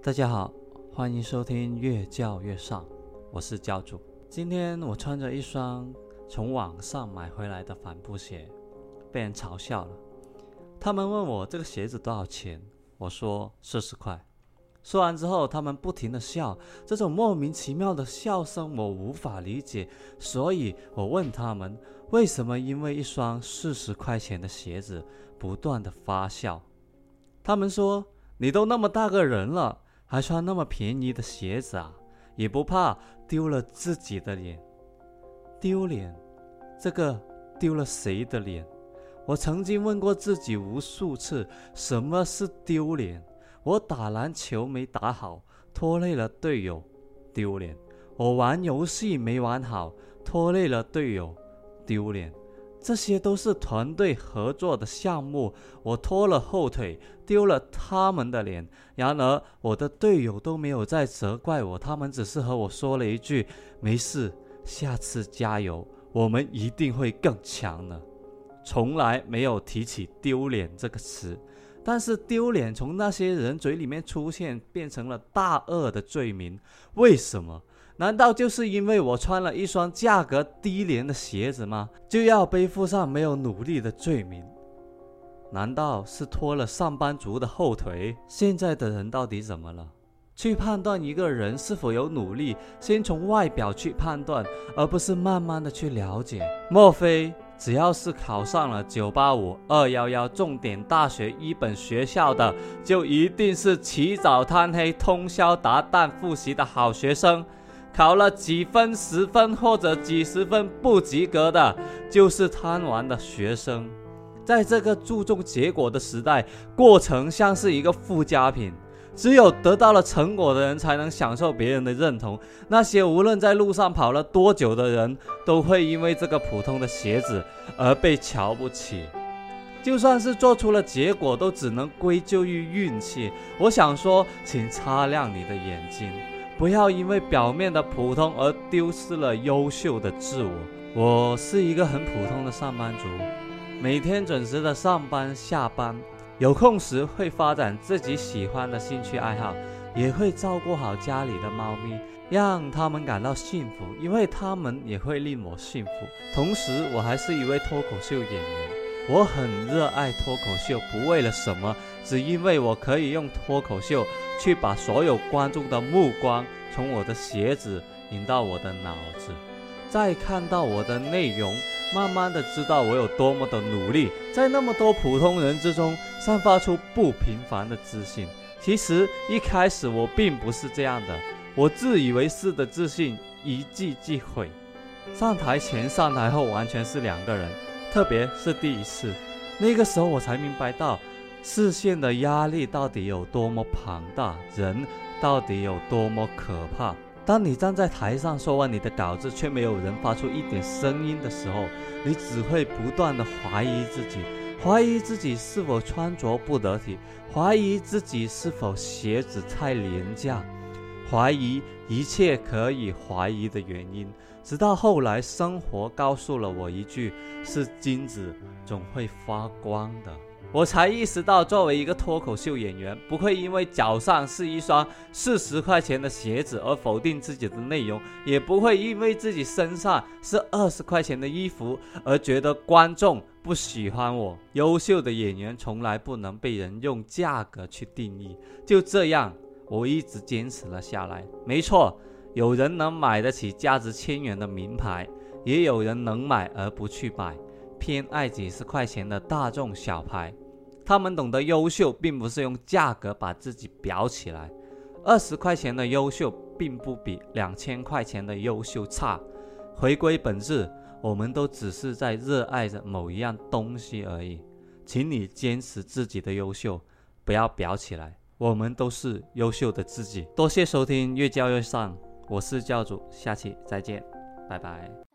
大家好，欢迎收听《越教越上》，我是教主。今天我穿着一双从网上买回来的帆布鞋，被人嘲笑了。他们问我这个鞋子多少钱，我说四十块。说完之后，他们不停的笑，这种莫名其妙的笑声我无法理解，所以我问他们为什么因为一双四十块钱的鞋子不断的发笑。他们说：“你都那么大个人了。”还穿那么便宜的鞋子啊，也不怕丢了自己的脸？丢脸，这个丢了谁的脸？我曾经问过自己无数次，什么是丢脸？我打篮球没打好，拖累了队友，丢脸；我玩游戏没玩好，拖累了队友，丢脸。这些都是团队合作的项目，我拖了后腿，丢了他们的脸。然而，我的队友都没有再责怪我，他们只是和我说了一句：“没事，下次加油，我们一定会更强的。”从来没有提起丢脸这个词，但是丢脸从那些人嘴里面出现，变成了大恶的罪名。为什么？难道就是因为我穿了一双价格低廉的鞋子吗？就要背负上没有努力的罪名？难道是拖了上班族的后腿？现在的人到底怎么了？去判断一个人是否有努力，先从外表去判断，而不是慢慢的去了解。莫非只要是考上了九八五、二幺幺重点大学一本学校的，就一定是起早贪黑、通宵达旦复习的好学生？考了几分、十分或者几十分不及格的，就是贪玩的学生。在这个注重结果的时代，过程像是一个附加品，只有得到了成果的人才能享受别人的认同。那些无论在路上跑了多久的人，都会因为这个普通的鞋子而被瞧不起。就算是做出了结果，都只能归咎于运气。我想说，请擦亮你的眼睛。不要因为表面的普通而丢失了优秀的自我。我是一个很普通的上班族，每天准时的上班下班，有空时会发展自己喜欢的兴趣爱好，也会照顾好家里的猫咪，让他们感到幸福，因为他们也会令我幸福。同时，我还是一位脱口秀演员，我很热爱脱口秀，不为了什么，只因为我可以用脱口秀。去把所有观众的目光从我的鞋子引到我的脑子，再看到我的内容，慢慢的知道我有多么的努力，在那么多普通人之中散发出不平凡的自信。其实一开始我并不是这样的，我自以为是的自信一记即毁。上台前、上台后完全是两个人，特别是第一次，那个时候我才明白到。视线的压力到底有多么庞大？人到底有多么可怕？当你站在台上说完你的稿子，却没有人发出一点声音的时候，你只会不断的怀疑自己，怀疑自己是否穿着不得体，怀疑自己是否鞋子太廉价，怀疑一切可以怀疑的原因。直到后来，生活告诉了我一句：是金子总会发光的。我才意识到，作为一个脱口秀演员，不会因为脚上是一双四十块钱的鞋子而否定自己的内容，也不会因为自己身上是二十块钱的衣服而觉得观众不喜欢我。优秀的演员从来不能被人用价格去定义。就这样，我一直坚持了下来。没错，有人能买得起价值千元的名牌，也有人能买而不去买。偏爱几十块钱的大众小牌，他们懂得优秀，并不是用价格把自己裱起来。二十块钱的优秀，并不比两千块钱的优秀差。回归本质，我们都只是在热爱着某一样东西而已。请你坚持自己的优秀，不要裱起来。我们都是优秀的自己。多谢收听，越教越上，我是教主，下期再见，拜拜。